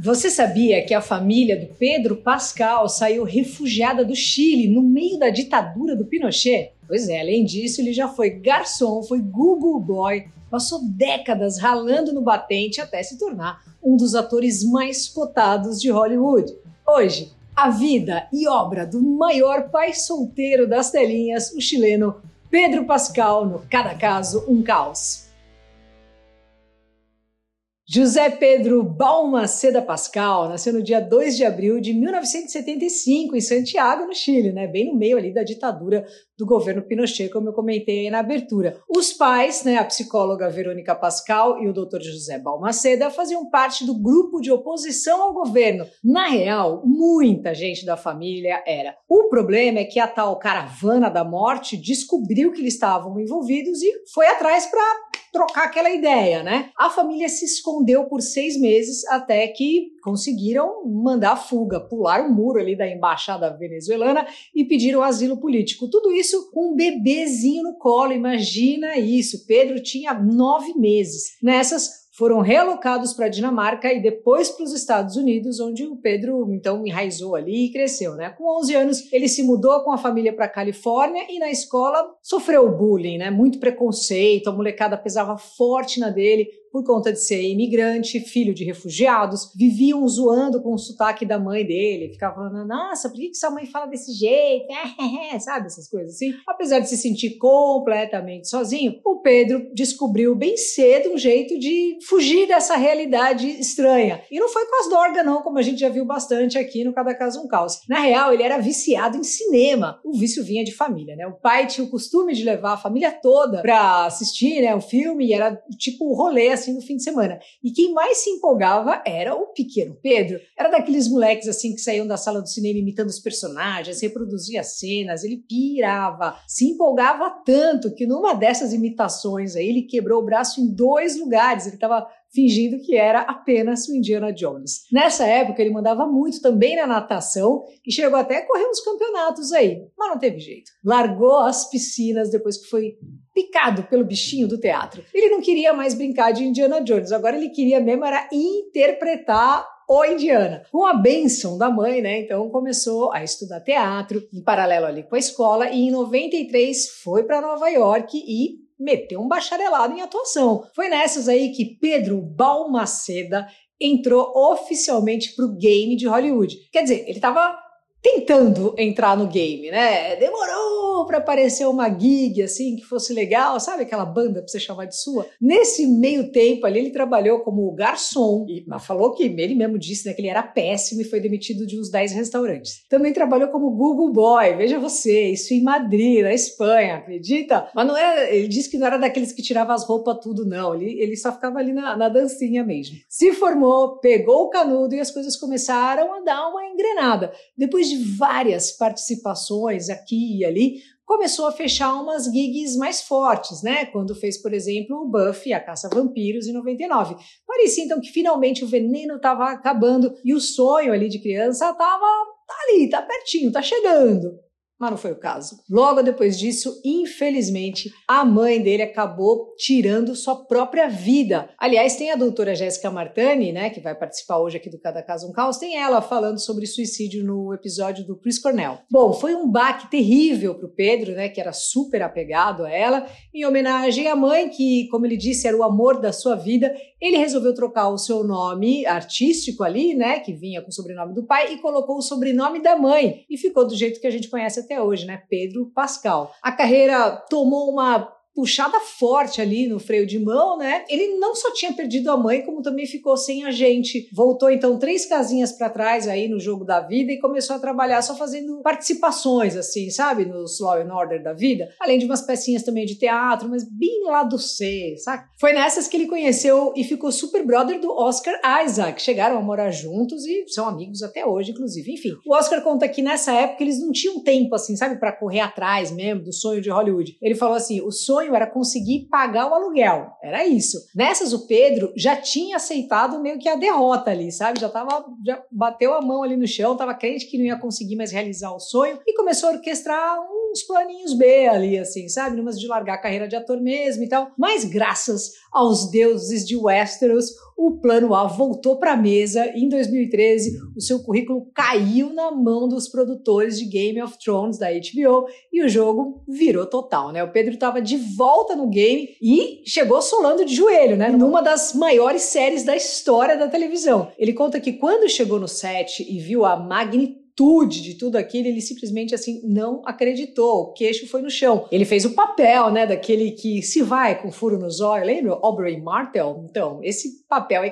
Você sabia que a família do Pedro Pascal saiu refugiada do Chile no meio da ditadura do Pinochet? Pois é, além disso, ele já foi garçom, foi Google Boy, passou décadas ralando no batente até se tornar um dos atores mais cotados de Hollywood. Hoje, a vida e obra do maior pai solteiro das telinhas, o chileno Pedro Pascal, no Cada Caso, um Caos. José Pedro Balmaceda Pascal nasceu no dia 2 de abril de 1975 em Santiago, no Chile, né? bem no meio ali da ditadura do governo Pinochet, como eu comentei aí na abertura. Os pais, né, a psicóloga Verônica Pascal e o Dr. José Balmaceda, faziam parte do grupo de oposição ao governo. Na real, muita gente da família era. O problema é que a tal caravana da morte descobriu que eles estavam envolvidos e foi atrás para trocar aquela ideia, né? A família se escondeu por seis meses até que conseguiram mandar a fuga, pular o muro ali da embaixada venezuelana e pediram asilo político. Tudo isso com um bebezinho no colo, imagina isso. Pedro tinha nove meses. Nessas, foram realocados para a Dinamarca e depois para os Estados Unidos, onde o Pedro então enraizou ali e cresceu, né? Com 11 anos, ele se mudou com a família para a Califórnia e na escola sofreu bullying, né? Muito preconceito, a molecada pesava forte na dele, por conta de ser imigrante, filho de refugiados, viviam zoando com o sotaque da mãe dele, ficavam falando, nossa, por que, que sua mãe fala desse jeito? Sabe, essas coisas assim. Apesar de se sentir completamente sozinho, o Pedro descobriu bem cedo um jeito de fugir dessa realidade estranha. E não foi com as dorgas, não, como a gente já viu bastante aqui no Cada Caso Um Caos. Na real, ele era viciado em cinema. O vício vinha de família, né? O pai tinha o costume de levar a família toda pra assistir, né, o filme, e era tipo o rolê, assim, no fim de semana. E quem mais se empolgava era o pequeno Pedro. Era daqueles moleques assim que saíam da sala do cinema imitando os personagens, reproduzia cenas, ele pirava, se empolgava tanto que numa dessas imitações aí ele quebrou o braço em dois lugares. Ele estava fingindo que era apenas o Indiana Jones. Nessa época, ele mandava muito também na natação e chegou até a correr uns campeonatos aí, mas não teve jeito. Largou as piscinas depois que foi picado pelo bichinho do teatro. Ele não queria mais brincar de Indiana Jones, agora ele queria mesmo era interpretar o Indiana. Com a benção da mãe, né? Então começou a estudar teatro em paralelo ali com a escola e em 93 foi para Nova York e meteu um bacharelado em atuação. Foi nessas aí que Pedro Balmaceda entrou oficialmente pro game de Hollywood. Quer dizer, ele estava tentando entrar no game, né? Demorou para aparecer uma gig assim que fosse legal, sabe aquela banda para você chamar de sua? Nesse meio tempo ali ele trabalhou como garçom e falou que ele mesmo disse né, que ele era péssimo e foi demitido de uns 10 restaurantes. Também trabalhou como Google Boy, veja você, isso em Madrid, na Espanha, acredita? Mas não é, ele disse que não era daqueles que tirava as roupas tudo não, ele, ele só ficava ali na, na dancinha mesmo. Se formou, pegou o canudo e as coisas começaram a dar uma engrenada. Depois de várias participações aqui e ali, começou a fechar umas gigs mais fortes, né? Quando fez, por exemplo, o Buffy, a Caça Vampiros, em 99. Parecia então que finalmente o veneno estava acabando e o sonho ali de criança estava tá ali, tá pertinho, tá chegando mas não foi o caso. Logo depois disso, infelizmente, a mãe dele acabou tirando sua própria vida. Aliás, tem a doutora Jéssica Martani, né, que vai participar hoje aqui do Cada Caso um Caos, tem ela falando sobre suicídio no episódio do Chris Cornell. Bom, foi um baque terrível para o Pedro, né, que era super apegado a ela. Em homenagem à mãe, que, como ele disse, era o amor da sua vida, ele resolveu trocar o seu nome artístico ali, né, que vinha com o sobrenome do pai, e colocou o sobrenome da mãe. E ficou do jeito que a gente conhece até hoje, né? Pedro Pascal. A carreira tomou uma puxada forte ali no freio de mão, né? Ele não só tinha perdido a mãe, como também ficou sem a gente. Voltou então três casinhas para trás aí no jogo da vida e começou a trabalhar só fazendo participações, assim, sabe? Nos Law and Order da vida. Além de umas pecinhas também de teatro, mas bem lá do C, sabe? Foi nessas que ele conheceu e ficou super brother do Oscar Isaac. Chegaram a morar juntos e são amigos até hoje, inclusive. Enfim, o Oscar conta que nessa época eles não tinham tempo, assim, sabe? para correr atrás mesmo do sonho de Hollywood. Ele falou assim: o sonho sonho era conseguir pagar o aluguel. Era isso. Nessas, o Pedro já tinha aceitado meio que a derrota ali, sabe? Já tava, já bateu a mão ali no chão, tava crente que não ia conseguir mais realizar o sonho e começou a orquestrar uns planinhos B ali, assim, sabe? Numas de largar a carreira de ator mesmo e tal. Mas graças aos deuses de Westeros, o Plano A voltou para a mesa em 2013 o seu currículo caiu na mão dos produtores de Game of Thrones da HBO e o jogo virou total, né? O Pedro estava de volta no game e chegou solando de joelho, né? Numa das maiores séries da história da televisão. Ele conta que quando chegou no set e viu a magnitude magnitude de tudo aquilo, ele simplesmente assim não acreditou. O queixo foi no chão. Ele fez o papel, né, daquele que se vai com furo no zóio, lembra? Aubrey Martel? Então, esse papel aí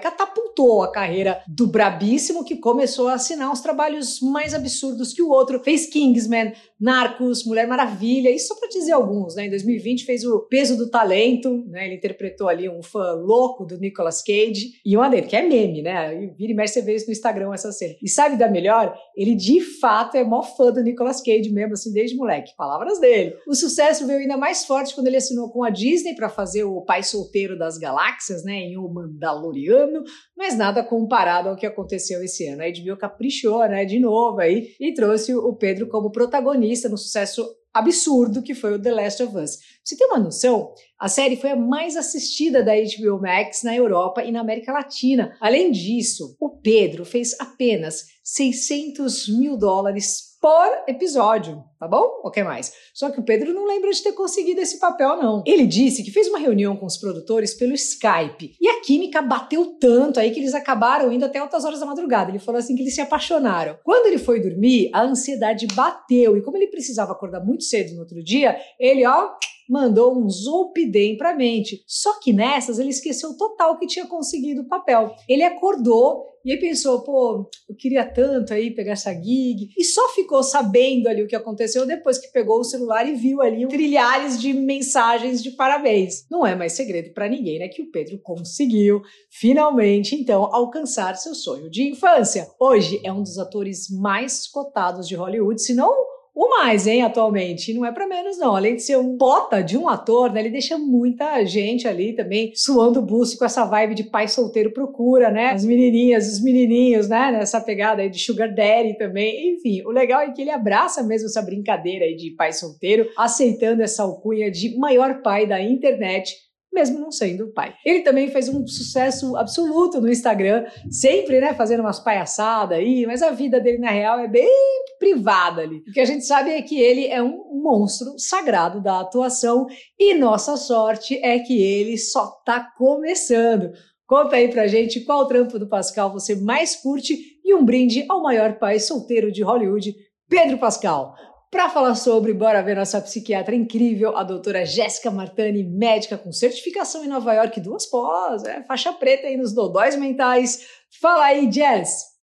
a carreira do brabíssimo que começou a assinar uns trabalhos mais absurdos que o outro. Fez Kingsman, Narcos, Mulher Maravilha, isso só para dizer alguns, né? Em 2020 fez o Peso do Talento, né? Ele interpretou ali um fã louco do Nicolas Cage e uma dele, que é meme, né? Vira e mexe você vê isso no Instagram essa cena. E sabe da melhor? Ele de fato é mó fã do Nicolas Cage mesmo, assim, desde moleque. Palavras dele. O sucesso veio ainda mais forte quando ele assinou com a Disney para fazer o Pai Solteiro das Galáxias, né? Em O Mandaloriano, mas nada comparado ao que aconteceu esse ano. A HBO caprichou, né? De novo aí e trouxe o Pedro como protagonista no sucesso absurdo que foi o The Last of Us. Você tem uma noção? A série foi a mais assistida da HBO Max na Europa e na América Latina. Além disso, o Pedro fez apenas 600 mil dólares por episódio, tá bom? O que mais? Só que o Pedro não lembra de ter conseguido esse papel, não. Ele disse que fez uma reunião com os produtores pelo Skype e a química bateu tanto aí que eles acabaram indo até altas horas da madrugada. Ele falou assim que eles se apaixonaram. Quando ele foi dormir, a ansiedade bateu e como ele precisava acordar muito cedo no outro dia, ele, ó, mandou um Zolpidem para mente. Só que nessas ele esqueceu total que tinha conseguido o papel. Ele acordou e aí pensou, pô, eu queria tanto aí pegar essa gig. E só ficou sabendo ali o que aconteceu depois que pegou o celular e viu ali trilhares de mensagens de parabéns. Não é mais segredo para ninguém, né, que o Pedro conseguiu finalmente então alcançar seu sonho de infância. Hoje é um dos atores mais cotados de Hollywood, se não o mais, hein, atualmente. E não é para menos, não. Além de ser um bota de um ator, né? Ele deixa muita gente ali também suando o buço com essa vibe de pai solteiro procura, né? As menininhas, os menininhos, né? Nessa pegada aí de sugar daddy também. Enfim, o legal é que ele abraça mesmo essa brincadeira aí de pai solteiro, aceitando essa alcunha de maior pai da internet mesmo não sendo pai. Ele também fez um sucesso absoluto no Instagram, sempre, né, fazendo umas palhaçadas aí, mas a vida dele na real é bem privada ali. O que a gente sabe é que ele é um monstro sagrado da atuação e nossa sorte é que ele só tá começando. Conta aí pra gente qual trampo do Pascal você mais curte e um brinde ao maior pai solteiro de Hollywood, Pedro Pascal. Para falar sobre, bora ver nossa psiquiatra incrível, a doutora Jéssica Martani, médica com certificação em Nova York, duas pós, é, faixa preta aí nos dodóis mentais. Fala aí, Jess!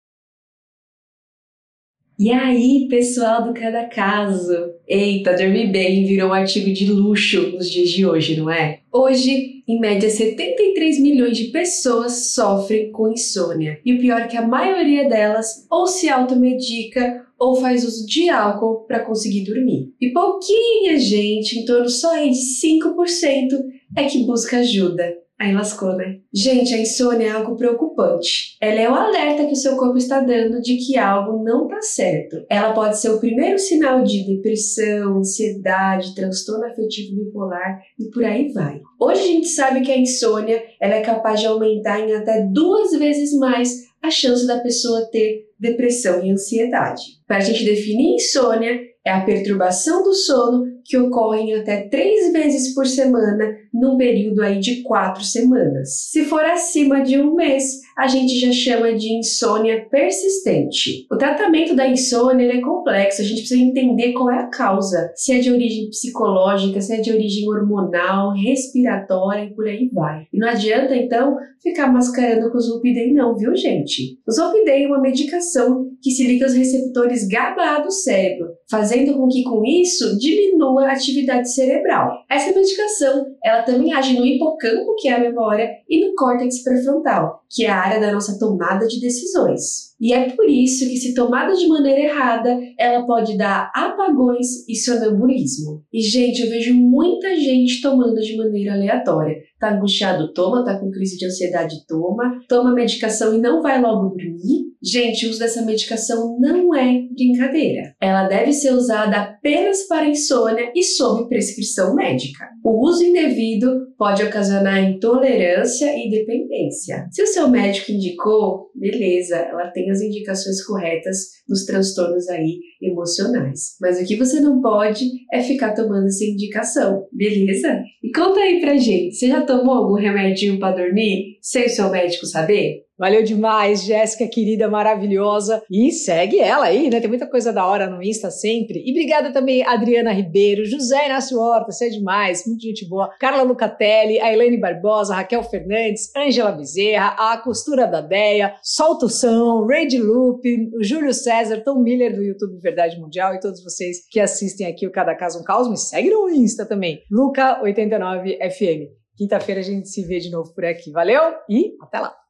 E aí, pessoal do Cada Caso? Eita, dormir bem virou um artigo de luxo nos dias de hoje, não é? Hoje, em média, 73 milhões de pessoas sofrem com insônia. E o pior é que a maioria delas ou se automedica ou faz uso de álcool para conseguir dormir. E pouquinha gente, em torno só de 5%, é que busca ajuda. Aí lascou, né? Gente, a insônia é algo preocupante. Ela é o alerta que o seu corpo está dando de que algo não está certo. Ela pode ser o primeiro sinal de depressão, ansiedade, transtorno afetivo bipolar e por aí vai. Hoje a gente sabe que a insônia ela é capaz de aumentar em até duas vezes mais a chance da pessoa ter depressão e ansiedade. Para a gente definir insônia, é a perturbação do sono que ocorrem até três vezes por semana num período aí de quatro semanas. Se for acima de um mês, a gente já chama de insônia persistente. O tratamento da insônia é complexo, a gente precisa entender qual é a causa, se é de origem psicológica, se é de origem hormonal, respiratória e por aí vai. E não adianta então ficar mascarando com o Zolpidem não, viu gente? O Zolpidem é uma medicação que se liga aos receptores GABA do cérebro, fazendo com que com isso diminua a atividade cerebral. Essa medicação, ela também age no hipocampo, que é a memória, e no córtex pré-frontal, que é a área da nossa tomada de decisões. E é por isso que, se tomada de maneira errada, ela pode dar apagões e sonambulismo. E, gente, eu vejo muita gente tomando de maneira aleatória. Tá angustiado, toma, tá com crise de ansiedade, toma, toma medicação e não vai logo dormir. Gente, o uso dessa medicação não é brincadeira. Ela deve ser usada apenas para insônia e sob prescrição médica. O uso indevido pode ocasionar intolerância e dependência. Se o seu médico indicou, beleza, ela tem as indicações corretas nos transtornos aí emocionais. Mas o que você não pode é ficar tomando essa indicação, beleza? E conta aí pra gente, você já tomou algum remedinho para dormir sem o seu médico saber? Valeu demais, Jéssica, querida, maravilhosa. E segue ela aí, né? Tem muita coisa da hora no Insta sempre. E obrigada também Adriana Ribeiro, José Inácio Horta, você é demais, muita gente boa. Carla Lucatelli, a Barbosa, Raquel Fernandes, Ângela Bezerra, a Costura da Deia, Solto São, Raid Loop, o Júlio César, Tom Miller do YouTube Verdade Mundial e todos vocês que assistem aqui o Cada Caso um Caos, me segue no Insta também, Luca89FM. Quinta-feira a gente se vê de novo por aqui. Valeu e até lá!